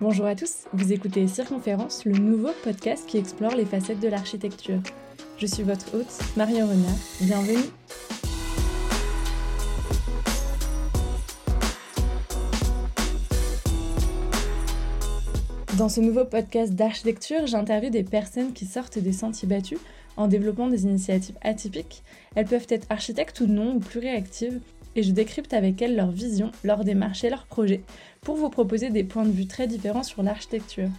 Bonjour à tous, vous écoutez Circonférence, le nouveau podcast qui explore les facettes de l'architecture. Je suis votre hôte, Marion Renard. Bienvenue Dans ce nouveau podcast d'architecture, j'interviewe des personnes qui sortent des sentiers battus en développant des initiatives atypiques. Elles peuvent être architectes ou non, ou plus réactives, et je décrypte avec elles leur vision, leur démarche et leurs projets pour vous proposer des points de vue très différents sur l'architecture.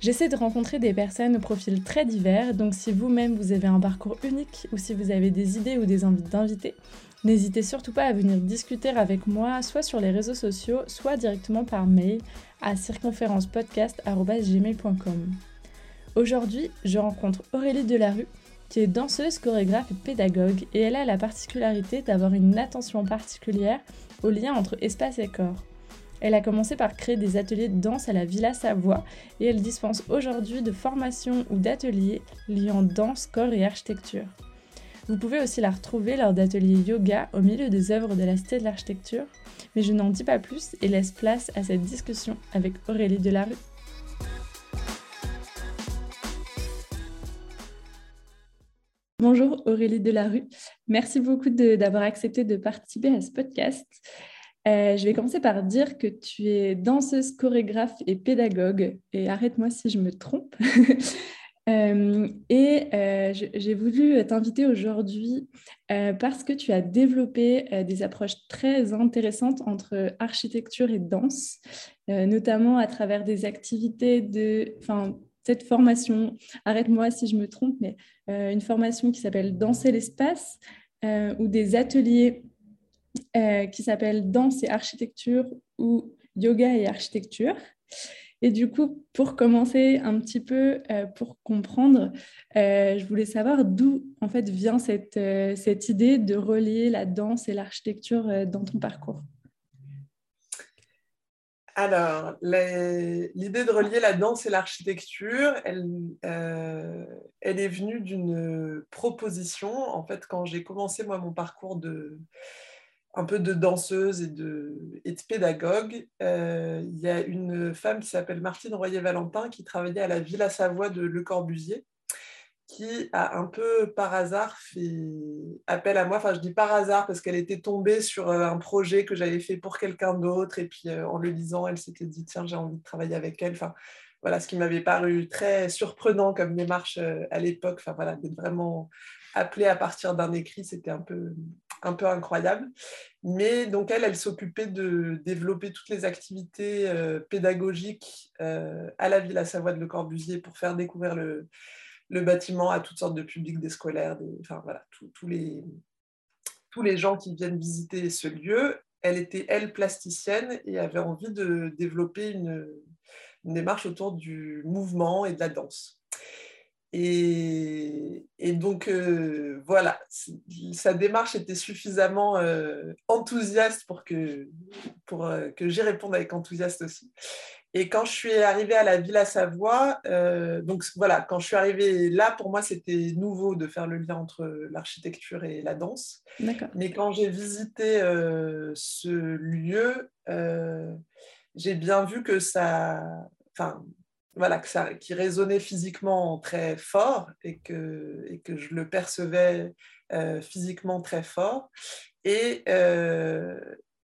J'essaie de rencontrer des personnes au profil très divers, donc si vous-même vous avez un parcours unique ou si vous avez des idées ou des envies d'inviter, n'hésitez surtout pas à venir discuter avec moi, soit sur les réseaux sociaux, soit directement par mail à circonférencepodcast.gmail.com. Aujourd'hui, je rencontre Aurélie Delarue, qui est danseuse, chorégraphe et pédagogue, et elle a la particularité d'avoir une attention particulière au lien entre espace et corps. Elle a commencé par créer des ateliers de danse à la Villa Savoie et elle dispense aujourd'hui de formations ou d'ateliers liant danse, corps et architecture. Vous pouvez aussi la retrouver lors d'ateliers yoga au milieu des œuvres de la Cité de l'Architecture, mais je n'en dis pas plus et laisse place à cette discussion avec Aurélie Delarue. Bonjour Aurélie Delarue, merci beaucoup d'avoir accepté de participer à ce podcast. Euh, je vais commencer par dire que tu es danseuse, chorégraphe et pédagogue, et arrête-moi si je me trompe. Euh, et euh, j'ai voulu t'inviter aujourd'hui parce que tu as développé des approches très intéressantes entre architecture et danse, notamment à travers des activités de, cette formation, arrête-moi si je me trompe, mais euh, une formation qui s'appelle Danser l'espace euh, ou des ateliers euh, qui s'appellent Danse et architecture ou Yoga et architecture. Et du coup, pour commencer un petit peu, pour comprendre, je voulais savoir d'où en fait vient cette, cette idée de relier la danse et l'architecture dans ton parcours. Alors, l'idée de relier la danse et l'architecture, euh, elle, est venue d'une proposition. En fait, quand j'ai commencé mon parcours de un peu de danseuse et de, pédagogue, euh, il y a une femme qui s'appelle Martine Royer-Valentin qui travaillait à la Villa Savoie de Le Corbusier qui a un peu par hasard fait appel à moi. Enfin, je dis par hasard parce qu'elle était tombée sur euh, un projet que j'avais fait pour quelqu'un d'autre. Et puis, euh, en le lisant, elle s'était dit tiens, j'ai envie de travailler avec elle. Enfin, voilà, ce qui m'avait paru très surprenant comme démarche euh, à l'époque. Enfin, voilà, d'être vraiment appelée à partir d'un écrit, c'était un peu, un peu incroyable. Mais donc, elle, elle s'occupait de développer toutes les activités pédagogiques à la Villa Savoie de Le Corbusier pour faire découvrir le le bâtiment à toutes sortes de publics, des scolaires, enfin voilà, tous les, tous les gens qui viennent visiter ce lieu. Elle était, elle, plasticienne et avait envie de développer une, démarche autour du mouvement et de la danse. Et, donc, euh, voilà, sa démarche était suffisamment euh, enthousiaste pour que, pour, euh, que j'y réponde avec enthousiasme aussi. Et quand je suis arrivée à la Villa Savoie, euh, donc voilà, quand je suis arrivée là, pour moi, c'était nouveau de faire le lien entre l'architecture et la danse. Mais quand j'ai visité euh, ce lieu, euh, j'ai bien vu que ça, enfin, voilà, que ça, qui résonnait physiquement très fort et que, et que je le percevais physiquement très fort. Et,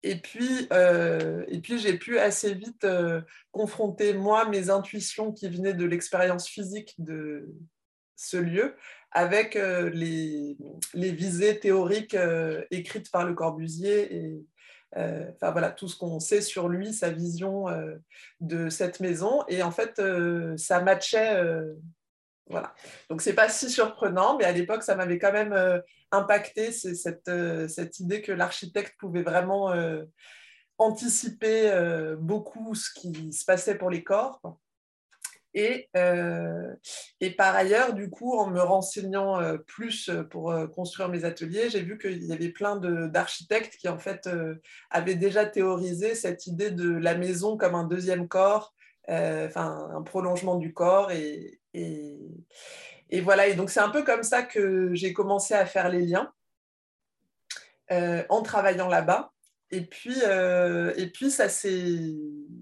et puis, euh, puis j'ai pu assez vite euh, confronter, moi, mes intuitions qui venaient de l'expérience physique de ce lieu avec euh, les, les, visées théoriques écrites par Le Corbusier et enfin, voilà, tout ce qu'on sait sur lui, sa vision de cette maison. Et en fait, ça matchait voilà. Donc, ce n'est pas si surprenant, mais à l'époque, ça m'avait quand même euh, impacté cette, euh, cette, idée que l'architecte pouvait vraiment euh, anticiper beaucoup ce qui se passait pour les corps. Et, et, par ailleurs, du coup, en me renseignant plus pour construire mes ateliers, j'ai vu qu'il y avait plein d'architectes qui, en fait, avaient déjà théorisé cette idée de la maison comme un deuxième corps, enfin, un prolongement du corps et, et, voilà, et donc c'est un peu comme ça que j'ai commencé à faire les liens euh, en travaillant là-bas. Et puis, euh, et puis ça s'est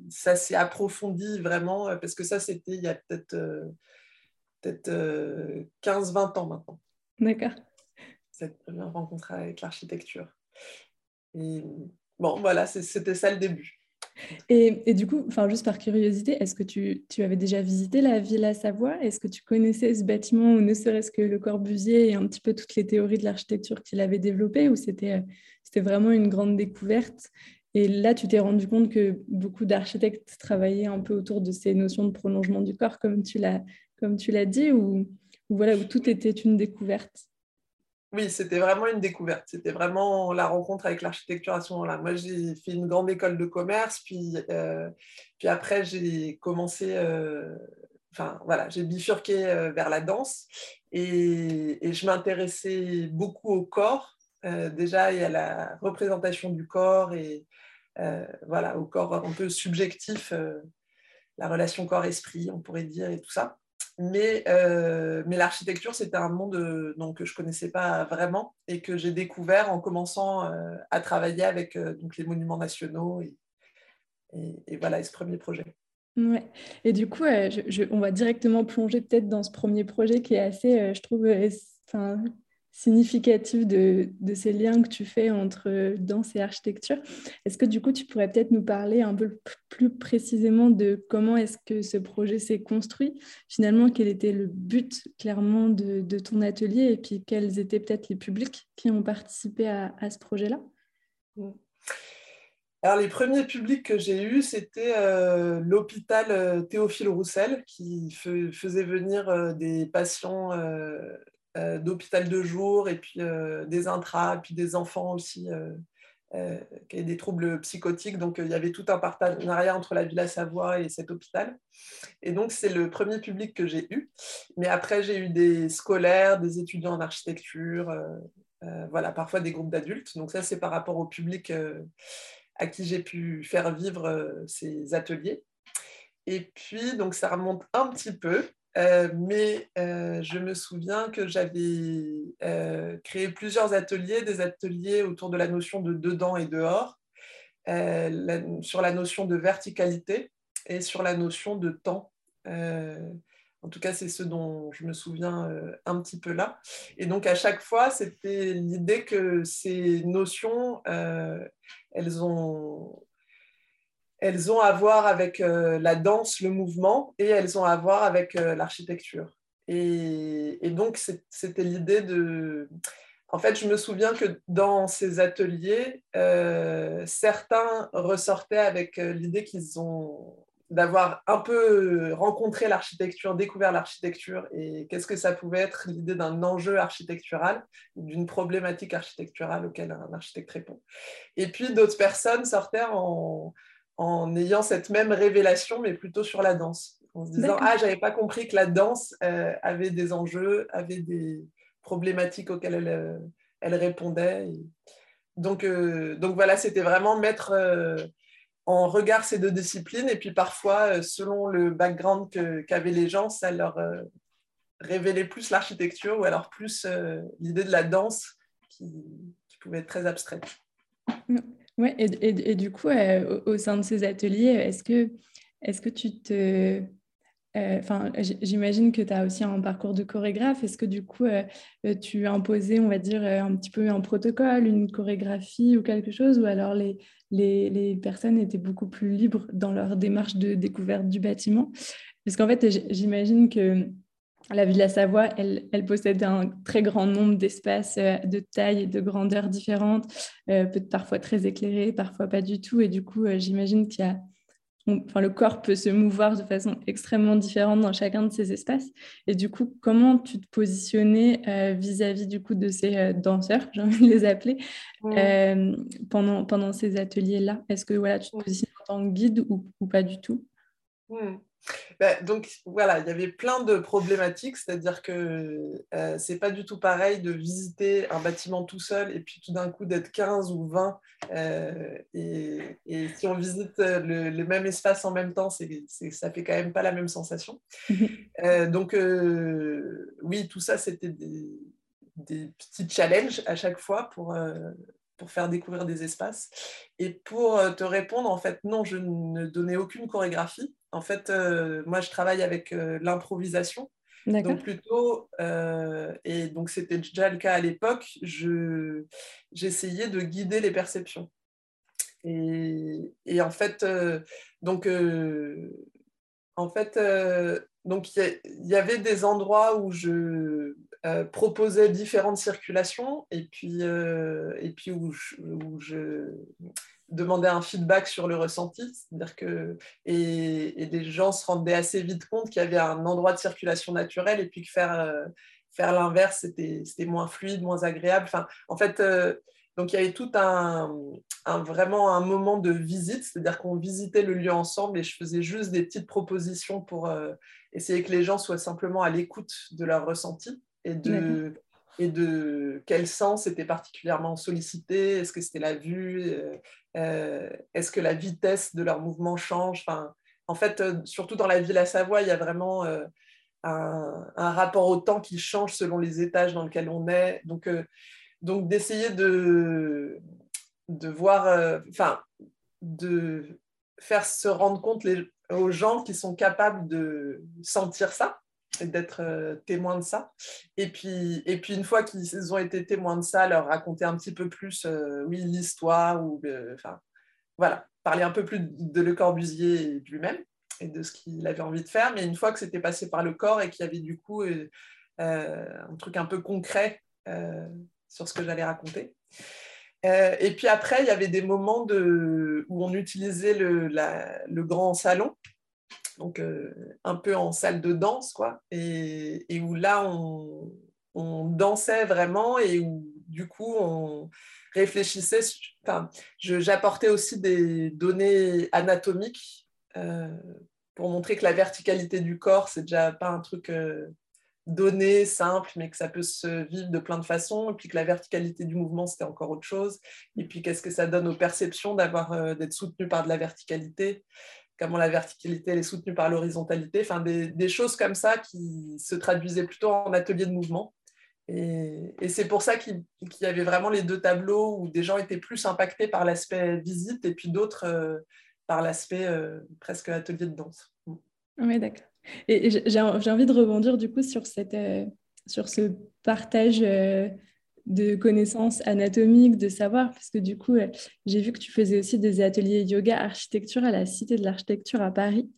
ça s'est approfondi vraiment, parce que ça, c'était il y a peut-être peut 15-20 ans maintenant. D'accord. Cette première rencontre avec l'architecture. Et bon, voilà, c'était ça le début. Et, du coup, enfin, juste par curiosité, est-ce que tu, tu, avais déjà visité la Villa Savoie? Est-ce que tu connaissais ce bâtiment ou ne serait-ce que le Corbusier et un petit peu toutes les théories de l'architecture qu'il avait développées ou c'était vraiment une grande découverte? Et là, tu t'es rendu compte que beaucoup d'architectes travaillaient un peu autour de ces notions de prolongement du corps, comme tu l'as dit, ou, ou voilà, où tout était une découverte? Oui, c'était vraiment une découverte. C'était vraiment la rencontre avec l'architecture à ce moment-là. Moi, j'ai fait une grande école de commerce, puis, euh, puis après, j'ai commencé, euh, enfin voilà, j'ai bifurqué euh, vers la danse et, je m'intéressais beaucoup au corps, déjà, et à la représentation du corps et voilà, au corps un peu subjectif, la relation corps-esprit, on pourrait dire, et tout ça. Mais, euh, mais l'architecture, c'était un monde euh, donc, que je ne connaissais pas vraiment et que j'ai découvert en commençant euh, à travailler avec les monuments nationaux et, voilà, ce premier projet. Et du coup, on va directement plonger peut-être dans ce premier projet qui est assez, je trouve, significatif de, ces liens que tu fais entre danse et architecture. Est-ce que du coup, tu pourrais peut-être nous parler un peu plus précisément de comment est-ce que ce projet s'est construit? Finalement, quel était le but clairement de, ton atelier et puis quels étaient peut-être les publics qui ont participé à, ce projet-là? Mmh. alors, les premiers publics que j'ai eus, c'était euh, l'hôpital euh, Théophile Roussel qui faisait venir euh, des patients d'hôpital de jour et puis euh, des intras, puis des enfants aussi euh, qui avaient des troubles psychotiques. Donc il y avait tout un partenariat entre la Villa Savoie et cet hôpital. Et donc c'est le premier public que j'ai eu. Mais après j'ai eu des scolaires, des étudiants en architecture, voilà, parfois des groupes d'adultes. Donc ça c'est par rapport au public à qui j'ai pu faire vivre ces ateliers. Et puis, donc, ça remonte un petit peu. Euh, mais euh, je me souviens que j'avais euh, créé plusieurs ateliers, des ateliers autour de la notion de dedans et dehors, sur la notion de verticalité et sur la notion de temps. en tout cas, c'est ce dont je me souviens un petit peu là. Et donc, à chaque fois, c'était l'idée que ces notions, elles ont elles ont à voir avec euh, la danse, le mouvement, et elles ont à voir avec euh, l'architecture. Et, donc, c'était l'idée de... En fait, je me souviens que dans ces ateliers, euh, certains ressortaient avec l'idée qu'ils ont d'avoir un peu rencontré l'architecture, découvert l'architecture et qu'est-ce que ça pouvait être l'idée d'un enjeu architectural, d'une problématique architecturale auquel un architecte répond. Et puis d'autres personnes sortaient en, en ayant cette même révélation, mais plutôt sur la danse. En se disant, ah, j'avais pas compris que la danse euh, avait des enjeux, avait des problématiques auxquelles elle, euh, elle répondait. Donc, euh, donc voilà, c'était vraiment mettre en regard ces deux disciplines. Et puis parfois, selon le background qu'avaient les gens, ça leur révélait plus l'architecture ou alors plus l'idée de la danse qui, qui, pouvait être très abstraite. Ouais, et, du coup, euh, au, sein de ces ateliers, est-ce que, est que tu te... Euh, j'imagine que tu as aussi un parcours de chorégraphe. Est-ce que du coup, euh, tu as imposé, on va dire, un petit peu un protocole, une chorégraphie ou quelque chose, ou alors les, les, les personnes étaient beaucoup plus libres dans leur démarche de découverte du bâtiment? Parce qu'en fait, j'imagine que la Villa Savoie, elle, elle, possède un très grand nombre d'espaces euh, de taille et de grandeur différentes, euh, peut-être parfois très éclairés, parfois pas du tout. Et du coup, euh, j'imagine qu'il y a, enfin, le corps peut se mouvoir de façon extrêmement différente dans chacun de ces espaces. Et du coup, comment tu te positionnais vis-à-vis du coup de ces danseurs, j'ai envie de les appeler, pendant, pendant ces ateliers-là? Est-ce que voilà, tu te positionnes en tant que guide ou, ou pas du tout? Bah, donc voilà, il y avait plein de problématiques, c'est-à-dire que euh, c'est pas du tout pareil de visiter un bâtiment tout seul et puis tout d'un coup d'être 15 ou 20. Euh, et, si on visite le, même espace en même temps, c'est, ça fait quand même pas la même sensation. Euh, donc oui, tout ça, c'était des, des, petits challenges à chaque fois pour, pour faire découvrir des espaces. Et pour te répondre, en fait, non, je ne donnais aucune chorégraphie. En fait, moi, je travaille avec l'improvisation. Donc plutôt, et donc c'était déjà le cas à l'époque, j'essayais de guider les perceptions. Et, et en fait, donc, en fait, donc il y, avait des endroits où je proposais différentes circulations et puis, et puis où, je, demandais un feedback sur le ressenti. C'est-à-dire que et, les gens se rendaient assez vite compte qu'il y avait un endroit de circulation naturelle et puis que faire, faire l'inverse, c'était moins fluide, moins agréable. Enfin, en fait, donc il y avait tout un, vraiment un moment de visite, c'est-à-dire qu'on visitait le lieu ensemble et je faisais juste des petites propositions pour euh, essayer que les gens soient simplement à l'écoute de leur ressenti et de, et de quel sens était particulièrement sollicité, est-ce que c'était la vue, euh, euh, est-ce que la vitesse de leur mouvement change? En fait, surtout dans la ville à Savoie, il y a vraiment un, rapport au temps qui change selon les étages dans lesquels on est. Donc, donc d'essayer de, voir, euh, enfin, de faire se rendre compte aux gens qui sont capables de sentir ça d'être euh, témoins de ça. Et puis, et puis une fois qu'ils ont été témoins de ça, leur raconter un petit peu plus, euh, oui, l'histoire, ou enfin, voilà, parler un peu plus de Le Corbusier lui-même et de ce qu'il avait envie de faire. Mais une fois que c'était passé par le corps et qu'il y avait du coup un truc un peu concret sur ce que j'allais raconter. Euh, et puis après, il y avait des moments de, où on utilisait le grand salon, donc euh, un peu en salle de danse, quoi, et, et où là, on, on, dansait vraiment et où du coup, on réfléchissait. J'apportais aussi des données anatomiques euh, pour montrer que la verticalité du corps, c'est déjà pas un truc donné, simple, mais que ça peut se vivre de plein de façons, et puis que la verticalité du mouvement, c'était encore autre chose, et puis qu'est-ce que ça donne aux perceptions euh, d'être soutenu par de la verticalité, comment la verticalité elle est soutenue par l'horizontalité, enfin des, choses comme ça qui se traduisaient plutôt en atelier de mouvement. Et, c'est pour ça qu'il y avait vraiment les deux tableaux où des gens étaient plus impactés par l'aspect visite et puis d'autres euh, par l'aspect euh, presque atelier de danse. Oui, d'accord. Et j'ai envie de rebondir du coup sur, cette, euh, sur ce partage de connaissances anatomiques, de savoir, parce que du coup, euh, j'ai vu que tu faisais aussi des ateliers yoga architecture à la Cité de l'Architecture à Paris,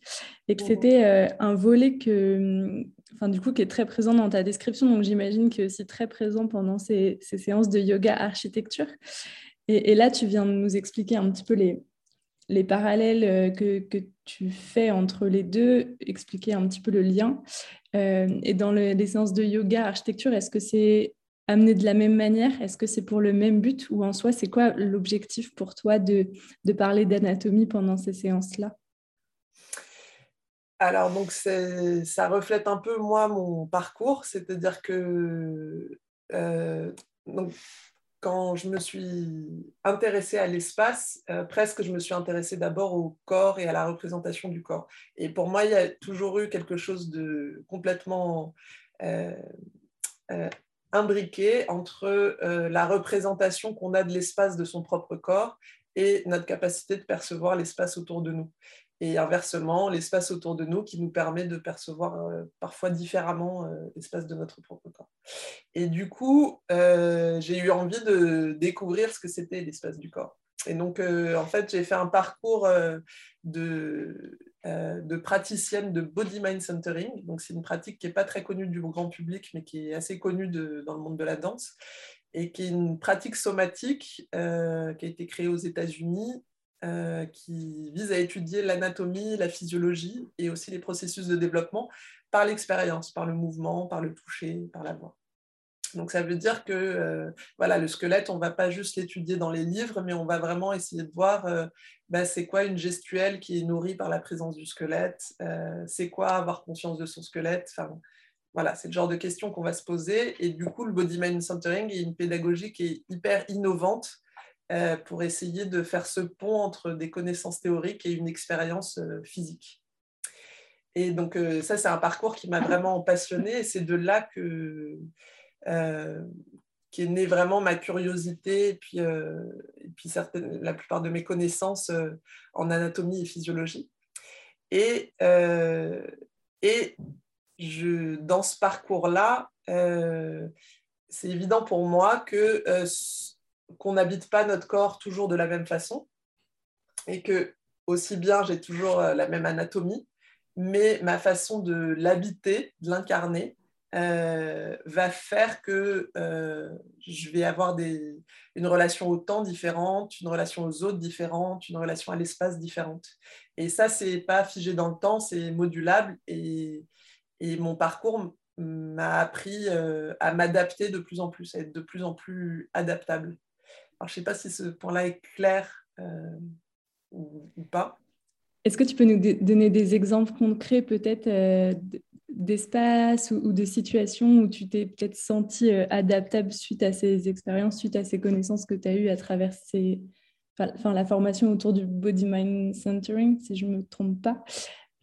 et que c'était un volet que, enfin, du coup, qui est très présent dans ta description, donc j'imagine que aussi très présent pendant ces, ces, séances de yoga architecture. Et, et, là, tu viens de nous expliquer un petit peu les, les parallèles euh, que, que, tu fais entre les deux, expliquer un petit peu le lien. Euh, et dans les séances de yoga, architecture, est-ce que c'est amené de la même manière? Est-ce que c'est pour le même but? Ou en soi, c'est quoi l'objectif pour toi de, de parler d'anatomie pendant ces séances-là? Alors, donc, ça reflète un peu, moi, mon parcours, c'est-à-dire que euh, donc, quand je me suis intéressée à l'espace, euh, presque je me suis intéressée d'abord au corps et à la représentation du corps. Et pour moi, il y a toujours eu quelque chose de complètement euh, imbriqué entre la représentation qu'on a de l'espace de son propre corps et notre capacité de percevoir l'espace autour de nous et inversement l'espace autour de nous qui nous permet de percevoir euh, parfois différemment euh, l'espace de notre propre corps. Et du coup, euh, j'ai eu envie de découvrir ce que c'était l'espace du corps. Et donc, en fait, j'ai fait un parcours de, de praticienne de body mind centering. Donc, c'est une pratique qui n'est pas très connue du grand public, mais qui est assez connue dans le monde de la danse et qui est une pratique somatique qui a été créée aux États-Unis euh, qui vise à étudier l'anatomie, la physiologie et aussi les processus de développement par l'expérience, par le mouvement, par le toucher, par la voix. Donc ça veut dire que euh, voilà, le squelette, on ne va pas juste l'étudier dans les livres, mais on va vraiment essayer de voir euh, bah, c'est quoi une gestuelle qui est nourrie par la présence du squelette, c'est quoi avoir conscience de son squelette. Voilà, c'est le genre de questions qu'on va se poser. Et du coup, le body mind centering est une pédagogie qui est hyper innovante euh, pour essayer de faire ce pont entre des connaissances théoriques et une expérience euh, physique. Et donc euh, ça, c'est un parcours qui m'a vraiment passionné et c'est de là que qui est née vraiment ma curiosité et puis, certaines, la plupart de mes connaissances en anatomie et physiologie. Et, dans ce parcours-là, c'est évident pour moi qu'on n'habite pas notre corps toujours de la même façon et que aussi bien j'ai toujours la même anatomie, mais ma façon de l'habiter, de l'incarner, euh, va faire que euh, je vais avoir une relation au temps différente, une relation aux autres différente, une relation à l'espace différente. Et ça, c'est pas figé dans le temps, c'est modulable. Et, mon parcours m'a appris euh, à m'adapter de plus en plus, à être de plus en plus adaptable. Alors, je ne sais pas si ce point-là est clair ou, pas. Est-ce que tu peux nous donner des exemples concrets peut-être d'espace ou, de situations où tu t'es peut-être senti euh, adaptable suite à ces expériences, suite à ces connaissances que tu as eues à travers la formation autour du Body Mind Centering, si je ne me trompe pas.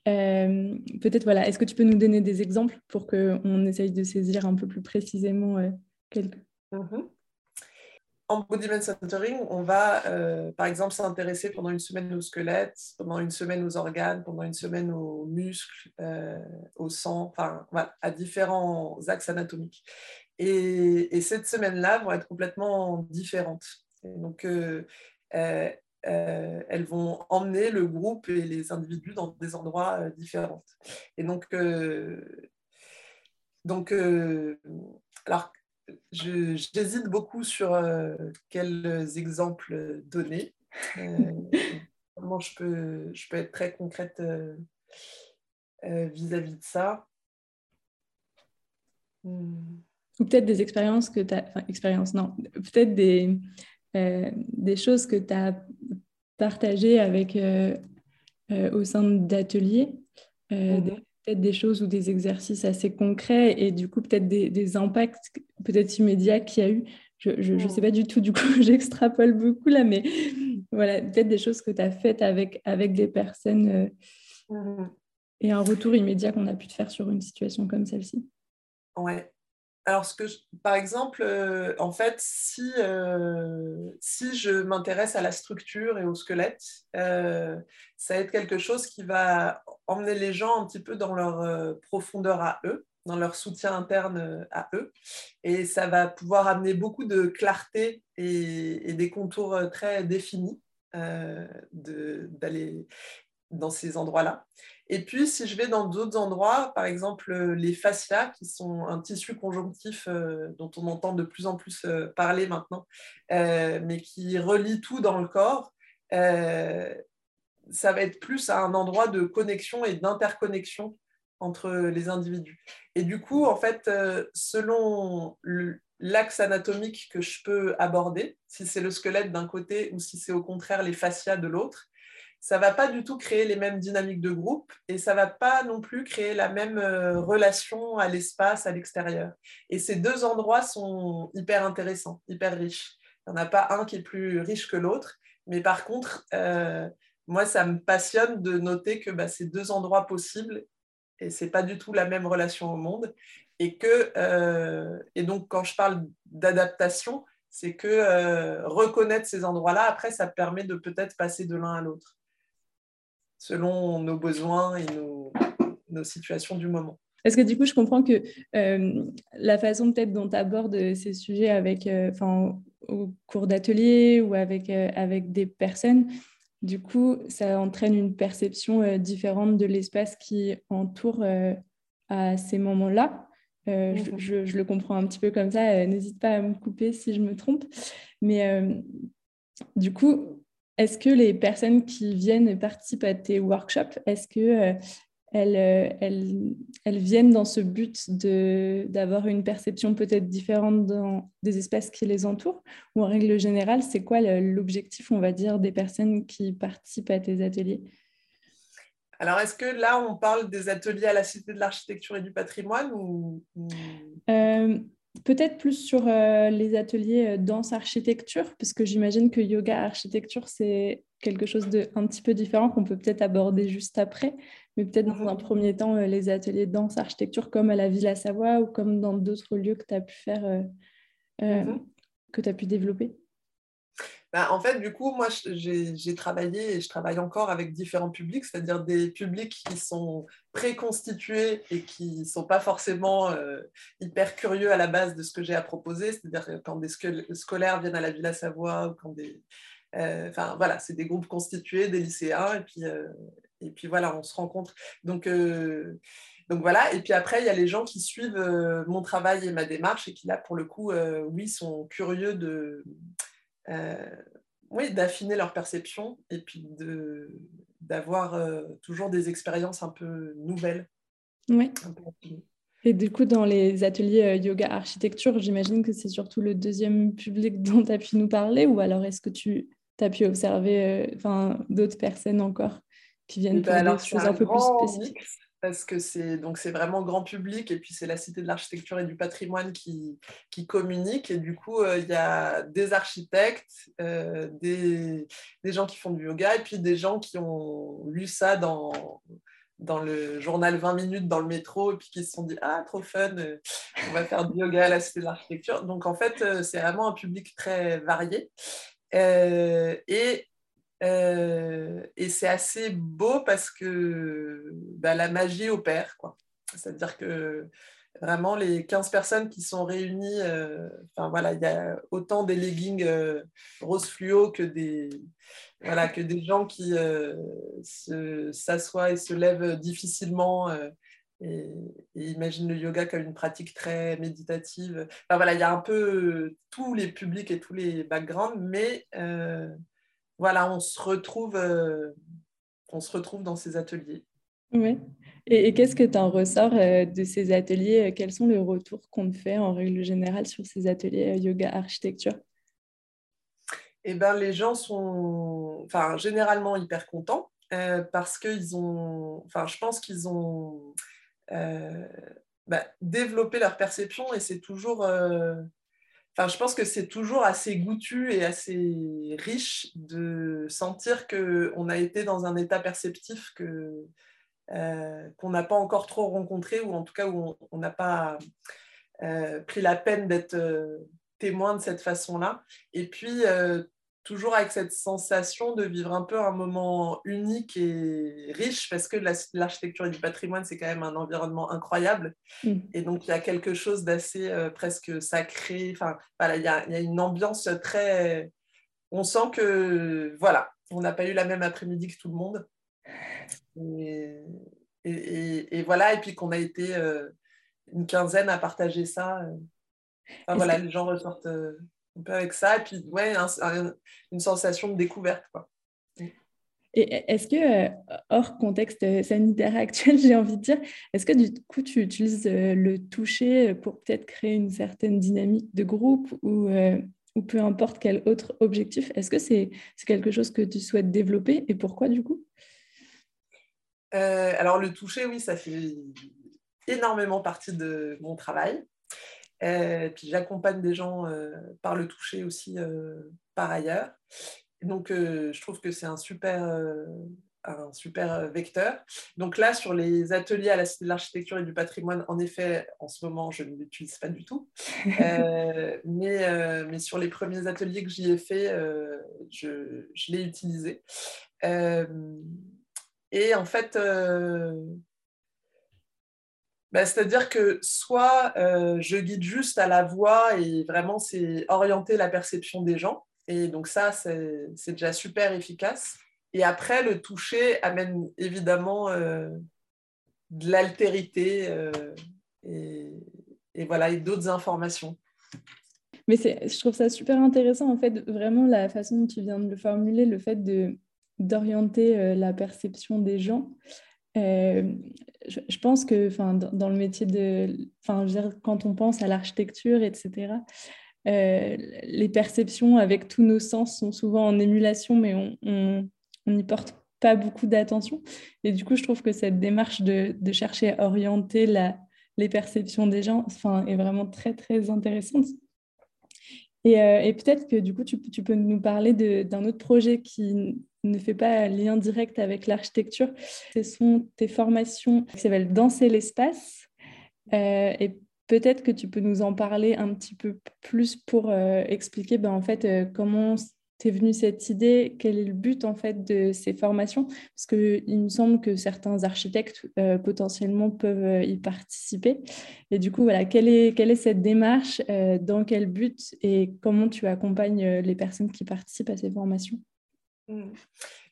Euh, peut-être, voilà, est-ce que tu peux nous donner des exemples pour qu'on essaye de saisir un peu plus précisément euh, quelques... Mm-hmm en body centering, on va euh, par exemple s'intéresser pendant une semaine au squelette, pendant une semaine aux organes, pendant une semaine aux muscles, euh, au sang, enfin voilà, à différents axes anatomiques. Et, cette semaine-là vont être complètement différentes. donc, euh, elles vont emmener le groupe et les individus dans des endroits différents. Et donc, donc alors j'hésite beaucoup sur euh, quels exemples donner. Euh, comment je peux, je peux être très concrète euh, vis-à-vis de ça. Hmm. Ou peut-être des expériences que tu as, enfin, expériences, non, peut-être des, des choses que tu as partagées avec, au sein d'ateliers, mhm peut-être des choses ou des exercices assez concrets et du coup peut-être des, impacts peut-être immédiats qu'il y a eu. Je ne sais pas du tout, du coup j'extrapole beaucoup là, mais voilà, peut-être des choses que tu as faites avec, avec des personnes euh, mmh. et un retour immédiat qu'on a pu te faire sur une situation comme celle-ci. Ouais, alors, ce que par exemple, euh, en fait, si, euh, si je m'intéresse à la structure et au squelette, euh, ça va être quelque chose qui va emmener les gens un petit peu dans leur profondeur à eux, dans leur soutien interne à eux. Et ça va pouvoir amener beaucoup de clarté et, et des contours très définis d'aller dans ces endroits-là. Et puis, si je vais dans d'autres endroits, par exemple euh, les fascias, qui sont un tissu conjonctif euh, dont on entend de plus en plus euh, parler maintenant, mais qui relie tout dans le corps, ça va être plus à un endroit de connexion et d'interconnexion entre les individus. Et du coup, en fait, selon l'axe anatomique que je peux aborder, si c'est le squelette d'un côté ou si c'est au contraire les fascias de l'autre, ça va pas du tout créer les mêmes dynamiques de groupe et ça va pas non plus créer la même euh, relation à l'espace, à l'extérieur. Et ces deux endroits sont hyper intéressants, hyper riches. Il n'y en a pas un qui est plus riche que l'autre, mais par contre, euh, moi, ça me passionne de noter que bah, ces deux endroits possibles, et c'est pas du tout la même relation au monde, et que, euh, et donc quand je parle d'adaptation, c'est que reconnaître ces endroits-là, après, ça permet de peut-être passer de l'un à l'autre selon nos besoins et nos, situations du moment. Est-ce que du coup, je comprends que euh, la façon peut-être dont tu abordes ces sujets avec, euh, au cours d'atelier ou avec, euh, avec des personnes, du coup, ça entraîne une perception différente de l'espace qui entoure à ces moments-là. Je, je, le comprends un petit peu comme ça. N'hésite pas à me couper si je me trompe. Mais du coup, est-ce que les personnes qui viennent participent à tes workshops, est-ce que euh, euh, elles, viennent dans ce but d'avoir une perception peut-être différente dans des espaces qui les entourent? Ou en règle générale, c'est quoi l'objectif, on va dire, des personnes qui participent à tes ateliers? Alors, est-ce que là, on parle des ateliers à la Cité de l'Architecture et du Patrimoine ou... Euh, Peut-être plus sur euh, les ateliers euh, danse-architecture, puisque j'imagine que yoga-architecture, c'est quelque chose de un petit peu différent qu'on peut peut-être aborder juste après. Mais peut-être dans un mhm. premier temps, euh, les ateliers danse-architecture, comme à la Villa Savoie ou comme dans d'autres lieux que tu as pu faire mm-hmm. que tu as pu développer bah, en fait, du coup, moi, j'ai travaillé et je travaille encore avec différents publics, c'est-à-dire des publics qui sont préconstitués et qui ne sont pas forcément euh, hyper curieux à la base de ce que j'ai à proposer, c'est-à-dire quand des scolaires viennent à la Villa Savoie quand des... Euh, enfin, voilà, c'est des groupes constitués, des lycéens, et puis, euh, et puis voilà, on se rencontre. Donc, donc voilà, et puis après, il y a les gens qui suivent mon travail et ma démarche et qui, là, pour le coup, oui, sont curieux de oui, d'affiner leur perception et puis d'avoir euh, toujours des expériences un peu nouvelles. Oui. et du coup, dans les ateliers euh, yoga architecture, j'imagine que c'est surtout le deuxième public dont tu as pu nous parler, ou alors est-ce que tu as pu observer d'autres personnes encore qui viennent pour des choses un peu plus spécifiques? Parce que c'est donc c'est vraiment grand public et puis c'est la Cité de l'Architecture et du Patrimoine qui, qui communique et du coup euh, il y a des architectes, euh, des, des, gens qui font du yoga et puis des gens qui ont lu ça dans, dans le journal 20 minutes dans le métro et puis qui se sont dit ah trop fun, euh, on va faire du yoga à la Cité de l'Architecture. Donc en fait c'est vraiment un public très varié. et euh, et c'est assez beau parce que bah, la magie opère. C'est-à-dire que vraiment, les 15 personnes qui sont réunies, euh, enfin voilà, il y a autant des leggings euh, rose fluo que des, voilà, que des gens qui s'assoient et se lèvent difficilement. Et, et, imaginent le yoga comme une pratique très méditative. Enfin, voilà, il y a un peu tous les publics et tous les backgrounds, mais voilà, on se retrouve, euh, on se retrouve dans ces ateliers. Oui. Et, qu'est-ce que tu en ressors euh, de ces ateliers Quels sont les retours qu'on te fait en règle générale sur ces ateliers euh, yoga architecture? Eh ben, les gens sont enfin, généralement hyper contents parce qu'ils ont, enfin, je pense qu'ils ont bah, développé leur perception et c'est toujours, Enfin, je pense que c'est toujours assez goûtu et assez riche de sentir qu'on a été dans un état perceptif euh, qu'on n'a pas encore trop rencontré, ou en tout cas où on n'a pas euh, pris la peine d'être euh, témoin de cette façon-là. Et puis, toujours avec cette sensation de vivre un peu un moment unique et riche, parce que l'architecture et du patrimoine, c'est quand même un environnement incroyable. Mm. Et donc, il y a quelque chose d'assez euh, presque sacré. Enfin, voilà, il y, a, il y, a, une ambiance très... On sent que, voilà, on n'a pas eu la même après-midi que tout le monde. Et, et, voilà, et puis qu'on a été euh, une quinzaine à partager ça. Euh. Enfin, voilà, les gens ressortent un peu avec ça, et puis ouais, une sensation de découverte. Quoi. Et est-ce que, euh, hors contexte sanitaire actuel, j'ai envie de dire, est-ce que du coup tu utilises euh, le toucher pour peut-être créer une certaine dynamique de groupe ou, euh, ou peu importe quel autre objectif? Est-ce que c'est quelque chose que tu souhaites développer et pourquoi du coup? Alors le toucher, oui, ça fait énormément partie de mon travail. Et puis j'accompagne des gens euh, par le toucher aussi euh, par ailleurs. donc euh, je trouve que c'est un super, un super vecteur. Donc là, sur les ateliers à la Cité de l'Architecture et du Patrimoine, en effet, en ce moment, je ne l'utilise pas du tout. mais, mais sur les premiers ateliers que j'y ai fait, je, je l'ai utilisé. et en fait, bah, c'est-à-dire que soit euh, je guide juste à la voix et vraiment c'est orienter la perception des gens. Et donc ça, c'est déjà super efficace. Et après, le toucher amène évidemment euh, de l'altérité euh, et, voilà, et d'autres informations. Mais je trouve ça super intéressant, en fait, vraiment la façon dont tu viens de le formuler, le fait d'orienter la perception des gens. Euh, je, pense que dans, dans le métier de... Enfin, quand on pense à l'architecture, etc., euh, les perceptions avec tous nos sens sont souvent en émulation, mais on n'y porte pas beaucoup d'attention. Et du coup, je trouve que cette démarche de, chercher à orienter la, les perceptions des gens est vraiment très, très intéressante. Et, euh, peut-être que du coup, tu peux nous parler d'un autre projet qui ne fait pas lien direct avec l'architecture. Ce sont tes formations qui s'appellent Danser l'espace. Euh, et peut-être que tu peux nous en parler un petit peu plus pour expliquer ben, en fait, comment t'es venue cette idée Quel est le but en fait de ces formations? Parce qu'il me semble que certains architectes euh, potentiellement peuvent euh, y participer. Et du coup, voilà, quelle est, quelle est cette démarche euh, Dans quel but Et comment tu accompagnes les personnes qui participent à ces formations? Mmh.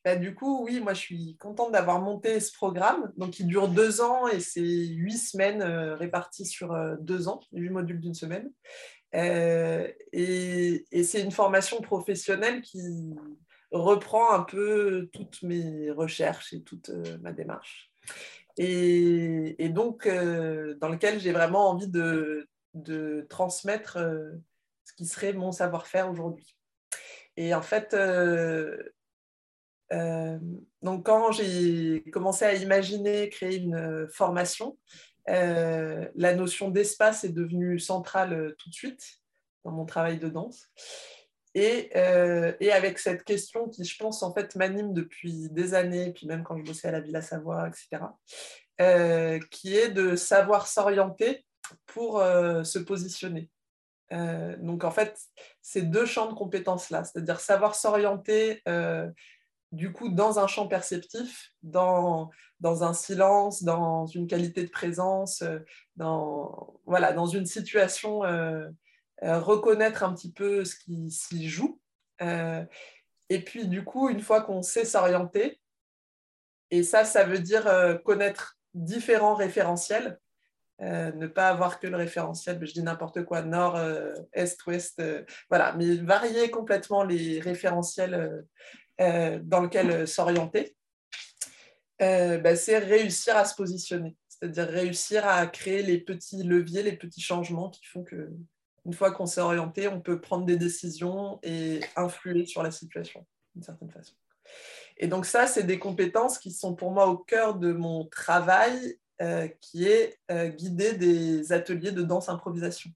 bah, du coup, oui, moi je suis contente d'avoir monté ce programme. Donc il dure deux ans et c'est huit semaines réparties sur deux ans, huit modules d'une semaine. Euh, et, c'est une formation professionnelle qui reprend un peu toutes mes recherches et toute euh, ma démarche. Et, donc, euh, dans lequel j'ai vraiment envie de transmettre ce qui serait mon savoir-faire aujourd'hui. Et en fait, donc quand j'ai commencé à imaginer créer une formation, euh, la notion d'espace est devenue centrale euh, tout de suite dans mon travail de danse. Euh, et, avec cette question qui, je pense, en fait, m'anime depuis des années, puis même quand je bossais à la Villa Savoie, etc., qui est de savoir s'orienter pour se positionner. donc, en fait, ces deux champs de compétences-là, c'est-à-dire savoir s'orienter du coup dans un champ perceptif, dans, un silence, dans une qualité de présence, euh, dans, voilà, dans une situation, euh, euh, reconnaître un petit peu ce qui s'y joue. et puis du coup, une fois qu'on sait s'orienter, et ça, ça veut dire connaître différents référentiels, ne pas avoir que le référentiel, je dis n'importe quoi, nord, est, ouest, voilà, mais varier complètement les référentiels dans lequel euh, s'orienter, euh, bah, c'est réussir à se positionner, c'est-à-dire réussir à créer les petits leviers, les petits changements qui font que une fois qu'on s'est orienté, on peut prendre des décisions et influer sur la situation d'une certaine façon. Et donc ça, c'est des compétences qui sont pour moi au cœur de mon travail, qui est guider des ateliers de danse improvisation.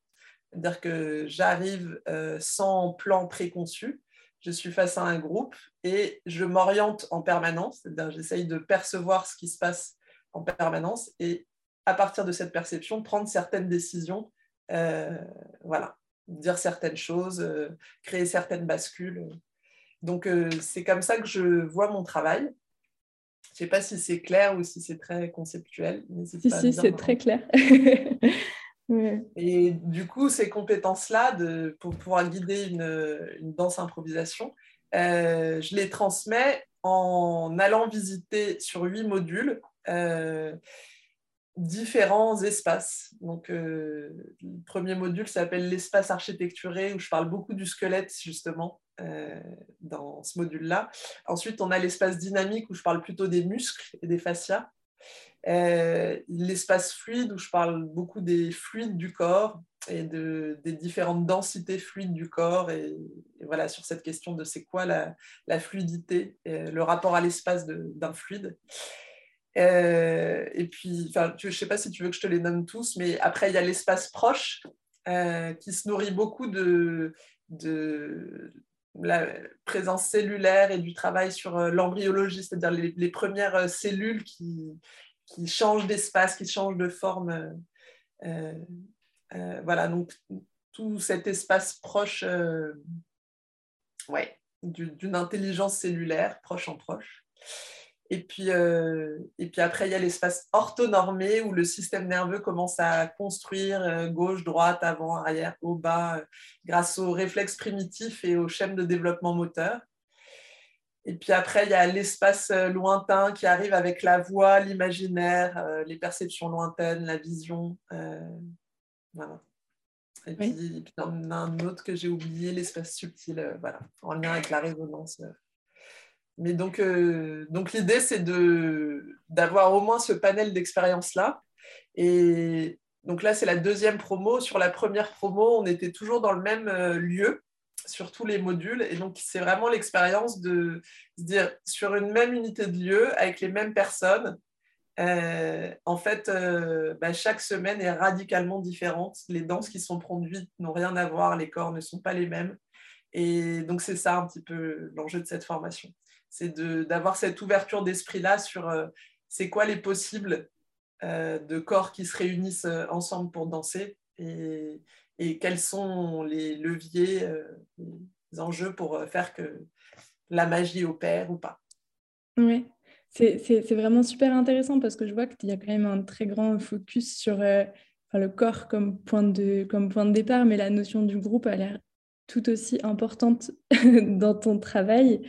C'est-à-dire que j'arrive sans plan préconçu, je suis face à un groupe et je m'oriente en permanence, c'est-à-dire j'essaye de percevoir ce qui se passe en permanence et à partir de cette perception, prendre certaines décisions, euh, voilà, dire certaines choses, euh, créer certaines bascules. Donc euh, c'est comme ça que je vois mon travail. Je ne sais pas si c'est clair ou si c'est très conceptuel. Si, si, c'est très clair. Et du coup, ces compétences-là, pour pouvoir guider une, danse improvisation, euh, je les transmets en allant visiter sur huit modules euh, différents espaces. Donc, euh, le premier module s'appelle l'espace architecturé, où je parle beaucoup du squelette, justement, dans ce module-là. Ensuite, on a l'espace dynamique, où je parle plutôt des muscles et des fascias. Euh, l'espace fluide, où je parle beaucoup des fluides du corps et de, des différentes densités fluides du corps, et, voilà, sur cette question de c'est quoi la, fluidité, le rapport à l'espace d'un fluide. Euh, et puis, je ne sais pas si tu veux que je te les nomme tous, mais après, il y a l'espace proche euh, qui se nourrit beaucoup de, de la présence cellulaire et du travail sur l'embryologie, c'est-à-dire les, premières cellules qui, qui change d'espace, qui change de forme. Euh, euh, euh, voilà, donc tout cet espace proche d'une intelligence cellulaire, proche en proche. Et puis, et puis après, il y a l'espace orthonormé où le système nerveux commence à construire gauche, droite, avant, arrière, haut, bas, grâce aux réflexes primitifs et aux chaînes de développement moteur. Et puis après, il y a l'espace euh, lointain qui arrive avec la voix, l'imaginaire, euh, les perceptions lointaines, la vision. Euh, voilà. Et puis, il y en a un autre que j'ai oublié, l'espace subtil, voilà, en lien avec la résonance. Mais donc, donc l'idée, c'est d'avoir au moins ce panel d'expériences-là. Et donc là, c'est la deuxième promo. Sur la première promo, on était toujours dans le même lieu sur tous les modules. Et donc, c'est vraiment l'expérience de se dire sur une même unité de lieu, avec les mêmes personnes, euh, en fait, euh, bah, chaque semaine est radicalement différente. Les danses qui sont produites n'ont rien à voir, les corps ne sont pas les mêmes. Et donc, c'est ça un petit peu l'enjeu de cette formation. C'est d'avoir cette ouverture d'esprit-là sur euh, c'est quoi les possibles de corps qui se réunissent ensemble pour danser et, quels sont les leviers, les enjeux pour faire que la magie opère ou pas? Oui, c'est vraiment super intéressant parce que je vois qu'il y a quand même un très grand focus sur le corps comme point, de, comme point de départ, mais la notion du groupe a l'air tout aussi importante dans ton travail.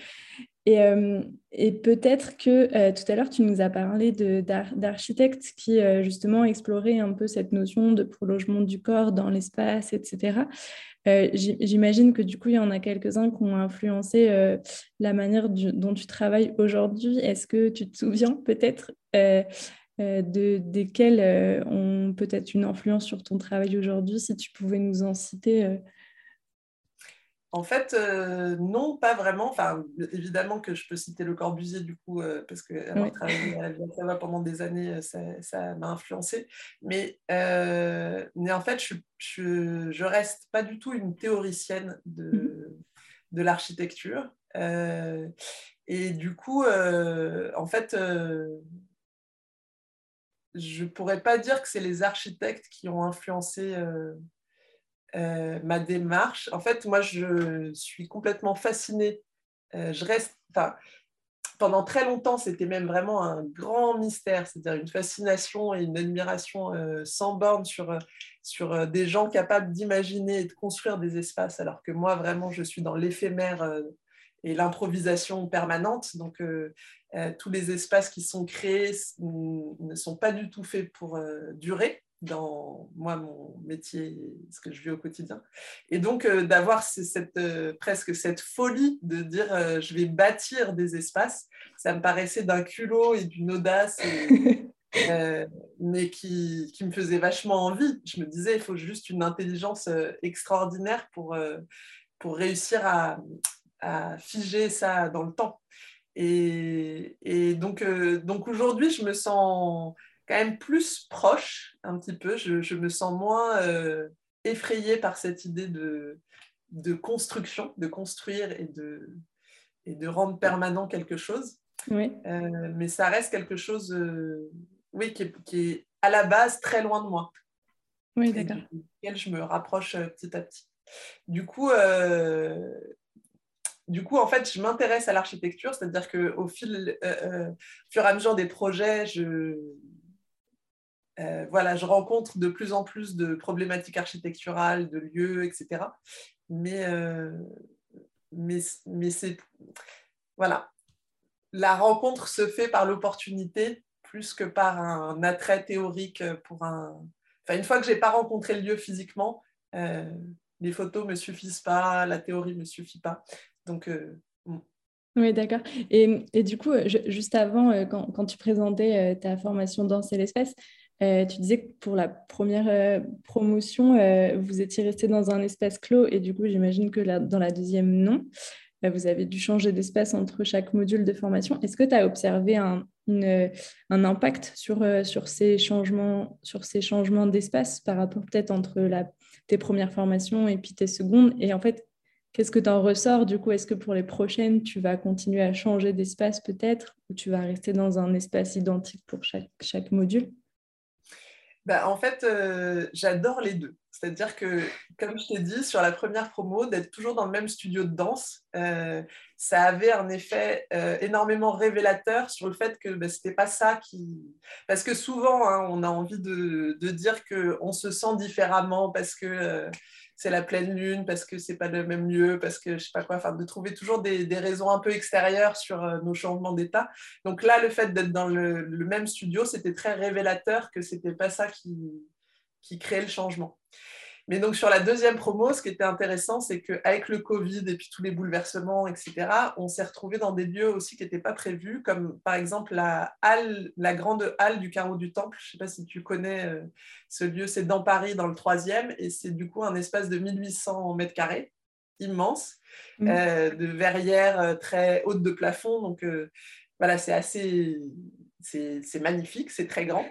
Et, euh, et peut-être que euh, tout à l'heure, tu nous as parlé d'architectes qui euh, justement exploraient un peu cette notion de prolongement du corps dans l'espace, etc. J'imagine que du coup, il y en a quelques-uns qui ont influencé la manière dont tu travailles aujourd'hui. Est-ce que tu te souviens peut-être de, desquels ont peut-être une influence sur ton travail aujourd'hui, si tu pouvais nous en citer en fait, euh, non, pas vraiment. Enfin, évidemment que je peux citer Le Corbusier, du coup, euh, parce que avoir travaillé à la pendant des années, euh, ça m'a influencé. Mais, mais, en fait, je, je, reste pas du tout une théoricienne de, mmh. de l'architecture. et du coup, en fait, je pourrais pas dire que c'est les architectes qui ont influencé euh, ma démarche. En fait, moi, je suis complètement fascinée. Euh, je reste, pendant très longtemps, c'était même vraiment un grand mystère, c'est-à-dire une fascination et une admiration euh, sans borne sur, sur des gens capables d'imaginer et de construire des espaces, alors que moi, vraiment, je suis dans l'éphémère et l'improvisation permanente. Donc, tous les espaces qui sont créés ne sont pas du tout faits pour durer dans moi, mon métier, ce que je vis au quotidien. Et donc, euh, d'avoir cette, euh, presque cette folie de dire euh, je vais bâtir des espaces, ça me paraissait d'un culot et d'une audace, mais qui, qui, me faisait vachement envie. Je me disais, il faut juste une intelligence extraordinaire pour, pour réussir à, à, figer ça dans le temps. Et, et donc, donc aujourd'hui, je me sens quand même plus proche un petit peu. Je, me sens moins euh, effrayée par cette idée de, de, construction, de construire et de, et de rendre permanent quelque chose. Oui. Euh, mais ça reste quelque chose euh, oui, qui est, qui, est, à la base très loin de moi. Oui, d'accord. Duquel je me rapproche petit à petit. Du coup, du coup, en fait, je m'intéresse à l'architecture, c'est-à-dire qu'au fil, fur et à mesure des projets, je, euh, voilà, je rencontre de plus en plus de problématiques architecturales, de lieux, etc. Mais, euh, mais, mais c'est. Voilà. La rencontre se fait par l'opportunité plus que par un attrait théorique pour un. Enfin, une fois que je n'ai pas rencontré le lieu physiquement, euh, les photos ne me suffisent pas, la théorie ne me suffit pas. Donc. Oui, d'accord. Et, et, du coup, juste avant, quand, quand tu présentais ta formation Danse et l'espace, euh, tu disais que pour la première euh, promotion, euh, vous étiez resté dans un espace clos et du coup, j'imagine que dans la deuxième, non. vous avez dû changer d'espace entre chaque module de formation. Est-ce que tu as observé un, impact sur, ces changements, changements d'espace par rapport peut-être entre tes premières formations et puis tes secondes? Et en fait, qu'est-ce que tu en ressors? Du coup Est-ce que pour les prochaines, tu vas continuer à changer d'espace peut-être ou tu vas rester dans un espace identique pour chaque module? Bah, en fait, euh, j'adore les deux. C'est-à-dire que, comme je t'ai dit, sur la première promo, d'être toujours dans le même studio de danse, euh, ça avait un effet euh, énormément révélateur sur le fait que bah, ce n'était pas ça qui... Parce que souvent, hein, on a envie de, de dire qu'on se sent différemment parce que c'est la pleine lune, parce que c'est pas le même lieu, parce que je sais pas quoi, enfin, de trouver toujours des, raisons un peu extérieures sur euh, nos changements d'état. Donc là, le fait d'être dans le, même studio, c'était très révélateur que c'était pas ça qui, qui créait le changement. Mais donc sur la deuxième promo, ce qui était intéressant, c'est qu'avec le Covid et puis tous les bouleversements, etc., on s'est retrouvé dans des lieux aussi qui n'étaient pas prévus, comme par exemple la halle, la grande halle du carreau du Temple. Je ne sais pas si tu connais euh, ce lieu, c'est dans Paris, dans le troisième, et c'est du coup un espace de 1800 mètres carrés, immense, mmh. euh, de verrières euh, très hautes de plafond. Donc voilà, c'est assez c'est magnifique, c'est très grand.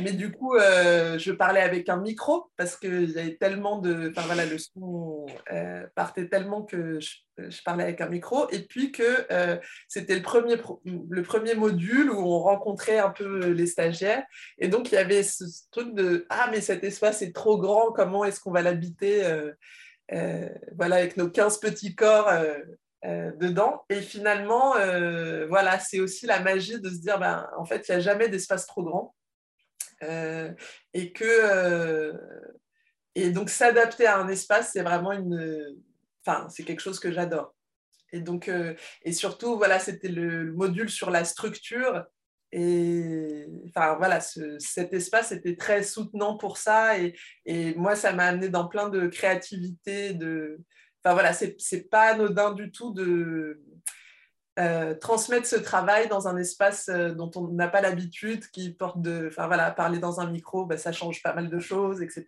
Mais du coup, euh, je parlais avec un micro parce qu'il y avait tellement de. Enfin voilà, le son euh, partait tellement que je, parlais avec un micro. Et puis que euh, c'était le premier, le premier module où on rencontrait un peu les stagiaires. Et donc, il y avait ce truc de Ah, mais cet espace est trop grand, comment est-ce qu'on va l'habiter voilà, avec nos 15 petits corps dedans. Et finalement, euh, voilà, c'est aussi la magie de se dire, ben, en fait, il n'y a jamais d'espace trop grand. Euh, et que et donc s'adapter à un espace, c'est vraiment une, enfin, c'est quelque chose que j'adore. Et donc, et surtout, voilà, c'était le, module sur la structure. Et enfin, voilà, cet espace était très soutenant pour ça. Et, et moi, ça m'a amené dans plein de créativité, de, Enfin voilà, c'est pas anodin du tout de euh, transmettre ce travail dans un espace euh, dont on n'a pas l'habitude, qui porte de. Enfin voilà, parler dans un micro, ben, ça change pas mal de choses, etc.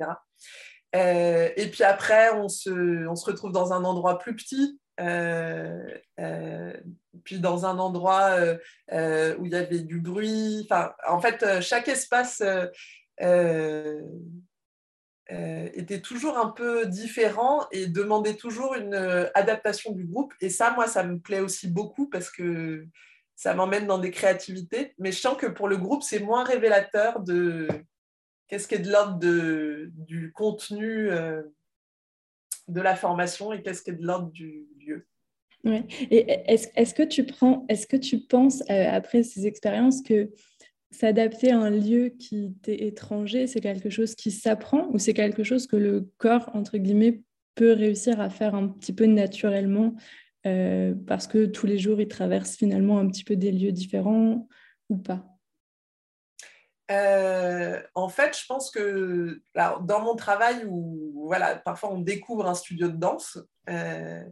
Euh, et puis après, on se, on se, retrouve dans un endroit plus petit, puis dans un endroit où il y avait du bruit. Enfin, en fait, chaque espace euh, était toujours un peu différent et demandait toujours une euh, adaptation du groupe. Et ça, moi, ça me plaît aussi beaucoup parce que ça m'emmène dans des créativités. Mais je sens que pour le groupe, c'est moins révélateur de qu'est-ce qui est de l'ordre du contenu euh, de la formation et qu'est-ce qui est de l'ordre du lieu. Ouais. Et est-ce est que tu prends, est-ce que tu penses après ces expériences que s'adapter à un lieu qui t'est étranger, c'est quelque chose qui s'apprend ou c'est quelque chose que le corps, entre guillemets, peut réussir à faire un petit peu naturellement euh, parce que tous les jours, il traverse finalement un petit peu des lieux différents ou pas? Euh, en fait, je pense que dans mon travail où voilà, parfois on découvre un studio de danse, euh,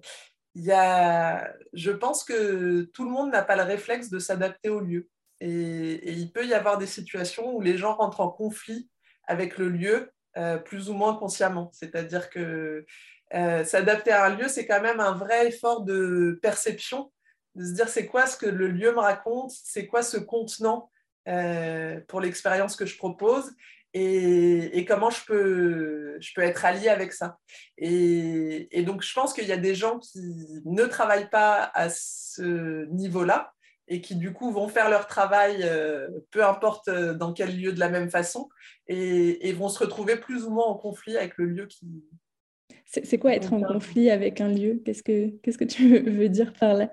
je pense que tout le monde n'a pas le réflexe de s'adapter au lieu. Et, il peut y avoir des situations où les gens rentrent en conflit avec le lieu, euh, plus ou moins consciemment. C'est-à-dire que euh, s'adapter à un lieu, c'est quand même un vrai effort de perception, de se dire c'est quoi ce que le lieu me raconte, c'est quoi ce contenant euh, pour l'expérience que je propose. Et, comment je peux, je peux être allié avec ça. Et, et donc, je pense qu'il y a des gens qui ne travaillent pas à ce niveau-là, et qui du coup vont faire leur travail, euh, peu importe euh, dans quel lieu de la même façon, et, vont se retrouver plus ou moins en conflit avec le lieu qui... C'est quoi être en conflit avec un lieu? Qu'est-ce que qu'est-ce que tu veux dire par là?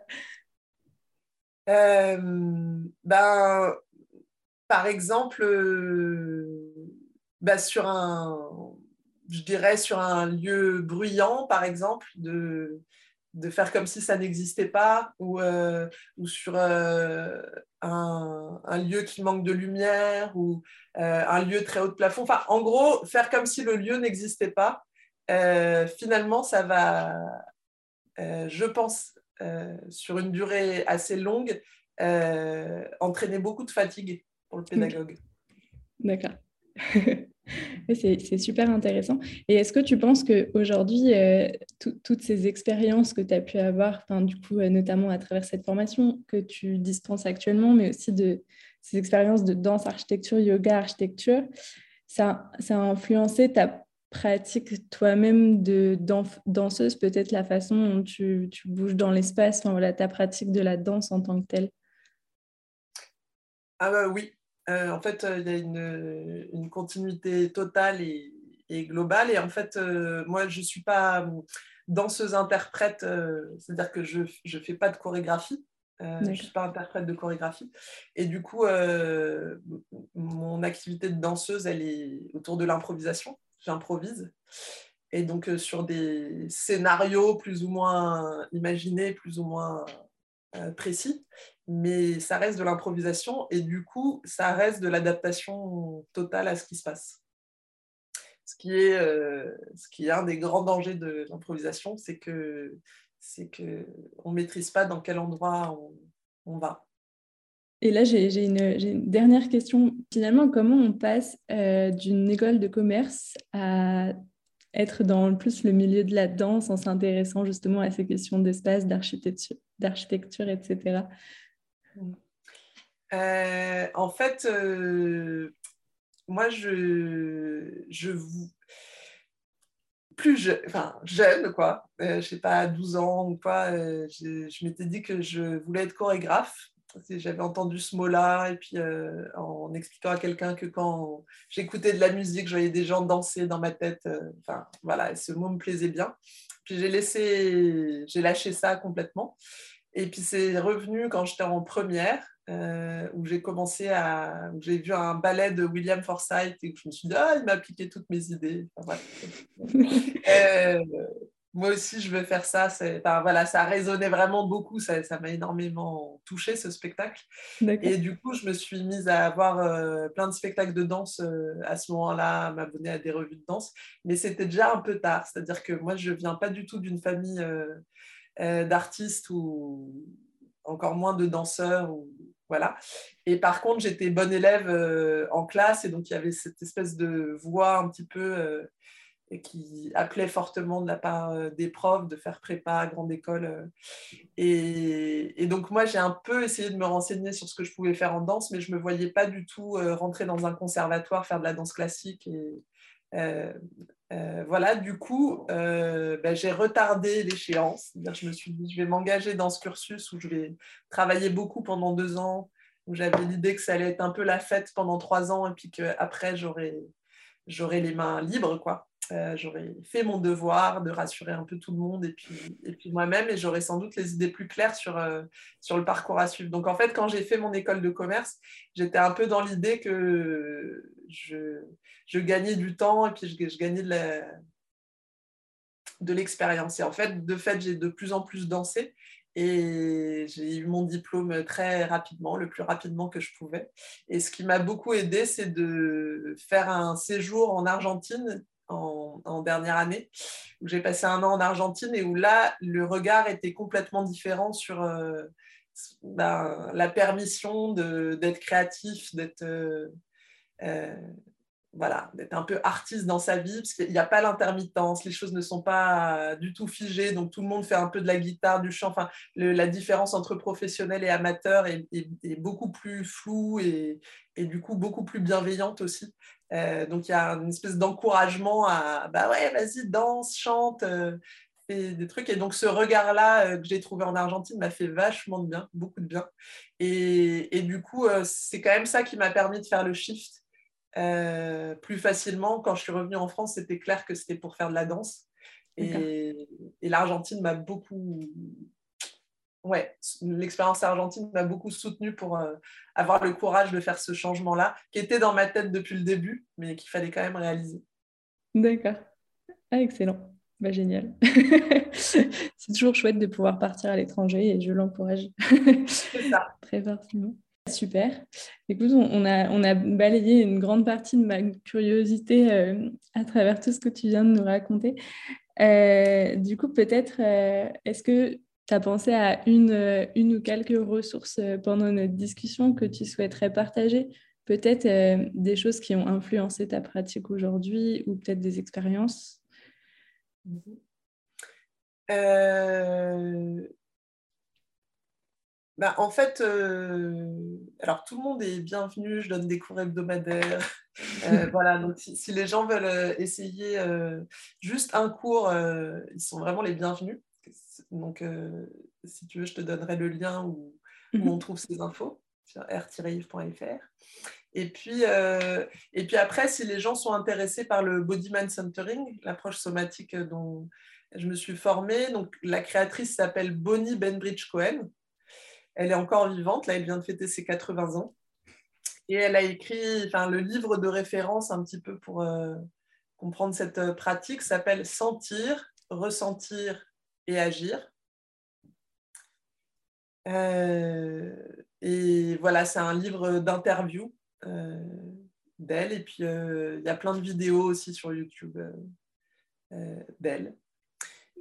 Euh, ben, Par exemple, ben, sur un, je dirais sur un lieu bruyant, par exemple, de, de faire comme si ça n'existait pas ou, euh, ou sur euh, un, lieu qui manque de lumière ou euh, un lieu très haut de plafond. Enfin, en gros, faire comme si le lieu n'existait pas, finalement, ça va, je pense, sur une durée assez longue, entraîner beaucoup de fatigue pour le pédagogue. D'accord. c'est super intéressant. Et est-ce que tu penses qu'aujourd'hui, euh, toutes ces expériences que tu as pu avoir, du coup, euh, notamment à travers cette formation que tu dispenses actuellement, mais aussi de ces expériences de danse, architecture, yoga, architecture, ça, a influencé ta pratique toi-même de danseuse, peut-être la façon dont tu, bouges dans l'espace, ta pratique de la danse en tant que telle? Ah bah oui, euh, en fait, euh, il y a une, continuité totale et, globale. Et en fait, euh, moi, je ne suis pas danseuse-interprète, c'est-à-dire que je ne fais pas de chorégraphie. je ne suis pas interprète de chorégraphie. Et du coup, mon activité de danseuse, elle est autour de l'improvisation. J'improvise. Et donc, sur des scénarios plus ou moins imaginés, plus ou moins précis mais ça reste de l'improvisation et du coup, ça reste de l'adaptation totale à ce qui se passe. Ce qui est, euh, ce qui est un des grands dangers de l'improvisation, c'est que c'est que on maîtrise pas dans quel endroit on, va. Et là, j'ai une, dernière question. Finalement, comment on passe euh, d'une école de commerce à être dans plus le milieu de la danse en s'intéressant justement à ces questions d'espace, d'architecture, etc. En fait, moi, je, je vous plus je, enfin, jeune, quoi, je sais pas, 12 ans ou quoi, je, je m'étais dit que je voulais être chorégraphe j'avais entendu ce mot-là, et puis euh, en expliquant à quelqu'un que quand j'écoutais de la musique, je voyais des gens danser dans ma tête. Euh, enfin, voilà, ce mot me plaisait bien. Puis j'ai laissé, j'ai lâché ça complètement. Et puis c'est revenu quand j'étais en première, euh, où j'ai commencé à. j'ai vu un ballet de William Forsythe et je me suis dit, ah, il m'a appliqué toutes mes idées. Enfin, moi aussi, je veux faire ça. voilà, ça a résonné vraiment beaucoup. Ça, m'a énormément touché, ce spectacle. Et du coup, je me suis mise à avoir euh, plein de spectacles de danse euh, à ce moment-là, à m'abonner à des revues de danse. Mais c'était déjà un peu tard. C'est-à-dire que moi, je ne viens pas du tout d'une famille euh, d'artistes ou encore moins de danseurs. Ou... Voilà. Et par contre, j'étais bonne élève en classe et donc il y avait cette espèce de voix un petit peu et qui appelait fortement de la part euh, des profs de faire prépa à grande école. Euh. Et, donc moi, j'ai un peu essayé de me renseigner sur ce que je pouvais faire en danse, mais je ne me voyais pas du tout euh, rentrer dans un conservatoire, faire de la danse classique. Et, voilà, du coup, ben, j'ai retardé l'échéance. Je me suis dit, je vais m'engager dans ce cursus où je vais travailler beaucoup pendant deux ans, où j'avais l'idée que ça allait être un peu la fête pendant trois ans, et puis qu'après, j'aurais j'aurais les mains libres, quoi. J'aurais fait mon devoir de rassurer un peu tout le monde et puis, et puis moi-même, et j'aurais sans doute les idées plus claires sur, euh, sur le parcours à suivre. Donc en fait, quand j'ai fait mon école de commerce, j'étais un peu dans l'idée que je, je, gagnais du temps et puis je, gagnais de l'expérience. et en fait, de fait, j'ai de plus en plus dansé. Et j'ai eu mon diplôme très rapidement, le plus rapidement que je pouvais. Et ce qui m'a beaucoup aidé, c'est de faire un séjour en Argentine en, dernière année, où j'ai passé un an en Argentine et où là, le regard était complètement différent sur euh, ben, la permission d'être créatif, d'être euh, euh, voilà, un peu artiste dans sa vie, parce qu'il n'y a pas l'intermittence, les choses ne sont pas du tout figées, donc tout le monde fait un peu de la guitare, du chant. Enfin, la différence entre professionnel et amateur est, beaucoup plus floue et, du coup beaucoup plus bienveillante aussi. Euh, donc il y a une espèce d'encouragement à bah ouais, vas-y, danse, chante, euh, fais des trucs. Et donc ce regard-là euh, que j'ai trouvé en Argentine m'a fait vachement de bien, beaucoup de bien. Et, et du coup, c'est quand même ça qui m'a permis de faire le shift plus facilement. Quand je suis revenue en France, c'était clair que c'était pour faire de la danse. Et, et l'Argentine m'a beaucoup ouais, l'expérience argentine m'a beaucoup soutenue pour euh, avoir le courage de faire ce changement-là, qui était dans ma tête depuis le début, mais qu'il fallait quand même réaliser. D'accord. Ah, excellent. Bah, génial. c'est toujours chouette de pouvoir partir à l'étranger et je l'encourage. c'est ça. Très fortement. Super. Écoute, on a, on a balayé une grande partie de ma curiosité euh, à travers tout ce que tu viens de nous raconter. Euh, du coup, peut-être, est-ce que tu as pensé à une, euh, une ou quelques ressources euh, pendant notre discussion que tu souhaiterais partager? Peut-être euh, des choses qui ont influencé ta pratique aujourd'hui ou peut-être des expériences? Bah, en fait, alors tout le monde est bienvenu, je donne des cours hebdomadaires. voilà, donc si, les gens veulent essayer juste un cours, ils sont vraiment les bienvenus. Donc, euh, si tu veux, je te donnerai le lien où, mhm. on trouve ces infos sur r-ive.fr. Et puis, euh, et puis après, si les gens sont intéressés par le Body Mind Centering, l'approche somatique dont je me suis formée, donc la créatrice s'appelle Bonnie Benbridge Cohen. Elle est encore vivante, là, elle vient de fêter ses 80 ans. Et elle a écrit enfin, le livre de référence un petit peu pour euh, comprendre cette pratique, s'appelle Sentir, ressentir et agir. Euh, et voilà, c'est un livre d'interview euh, d'elle. Et puis, euh, il y a plein de vidéos aussi sur YouTube d'elle.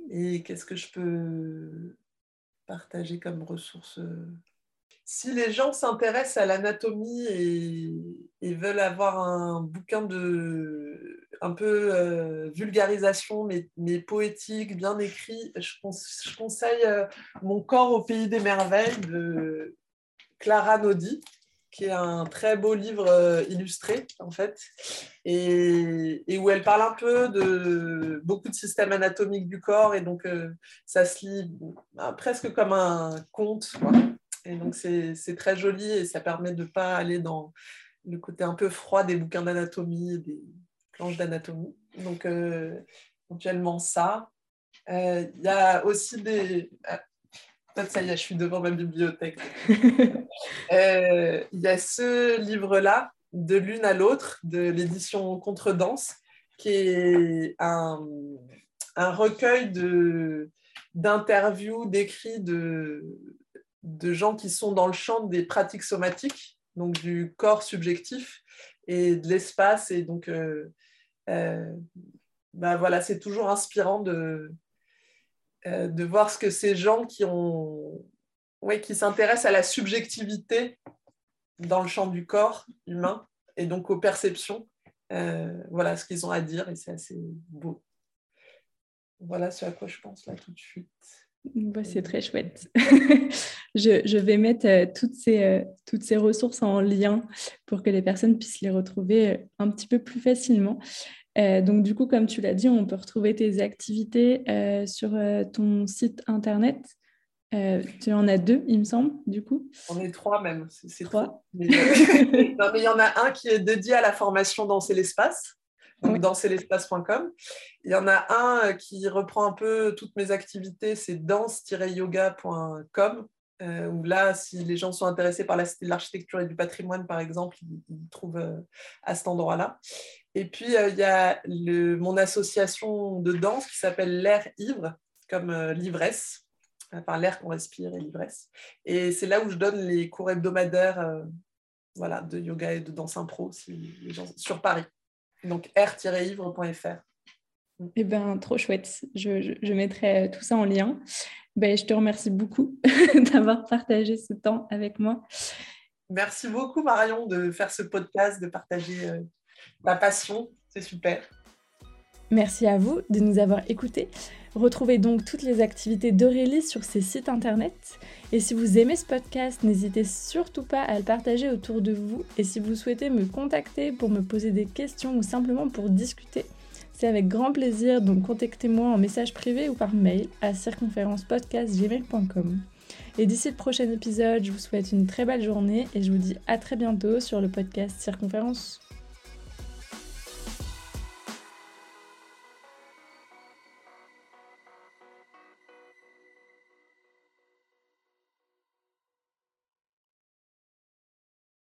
Et qu'est-ce que je peux partager comme ressource si les gens s'intéressent à l'anatomie et, veulent avoir un bouquin de un peu euh, vulgarisation, mais, poétique, bien écrit, je, conseille euh, Mon corps au pays des merveilles de Clara Nodi. qui est un très beau livre euh, illustré, en fait, et, où elle parle un peu de beaucoup de systèmes anatomiques du corps, et donc ça se lit bah, presque comme un conte. Et donc c'est très joli et ça permet de ne pas aller dans le côté un peu froid des bouquins d'anatomie, des planches d'anatomie. Donc éventuellement ça. Il y a aussi des ça y est, je suis devant ma bibliothèque. Euh, il y a ce livre-là, De l'une à l'autre, de l'édition Contredanse, qui est un, un recueil d'interviews, d'écrits de, de gens qui sont dans le champ des pratiques somatiques, donc du corps subjectif et de l'espace. Et donc, euh, euh, bah voilà, c'est toujours inspirant de, euh, de voir ce que ces gens qui ont qui s'intéressent à la subjectivité dans le champ du corps humain et donc aux perceptions, voilà ce qu'ils ont à dire et c'est assez beau. Voilà ce à quoi je pense là tout de suite. Bah, c'est très chouette. je, vais mettre euh, toutes, ces, toutes ces ressources en lien pour que les personnes puissent les retrouver un petit peu plus facilement. Euh, donc, du coup, comme tu l'as dit, on peut retrouver tes activités euh, sur euh, ton site internet. tu en as deux, il me semble, du coup. On est trois même. C'est trois. Mais, il y en a un qui est dédié à la formation Danser l'espace, donc danserlespace.com. Il y en a un qui reprend un peu toutes mes activités, c'est danse-yoga.com. où là, si les gens sont intéressés par l'architecture et du patrimoine, par exemple, ils trouvent à cet endroit-là. Et puis, euh, il y a mon association de danse qui s'appelle l'air ivre, comme euh, l'ivresse, enfin l'air qu'on respire et l'ivresse. Et c'est là où je donne les cours hebdomadaires euh, voilà, de yoga et de danse impro si les gens, sur Paris. Donc, r-ivre.fr. Eh bien, trop chouette. Je, je, mettrai tout ça en lien. Ben, je te remercie beaucoup d'avoir partagé ce temps avec moi. Merci beaucoup, Marion, de faire ce podcast, de partager ma passion. C'est super. Merci à vous de nous avoir écoutés. Retrouvez donc toutes les activités d'Aurélie sur ses sites internet. Et si vous aimez ce podcast, n'hésitez surtout pas à le partager autour de vous. Et si vous souhaitez me contacter pour me poser des questions ou simplement pour discuter, c'est avec grand plaisir. Donc contactez-moi en message privé ou par mail à circonférencepodcastgmail.com. Et d'ici le prochain épisode, je vous souhaite une très belle journée et je vous dis à très bientôt sur le podcast Circonférence.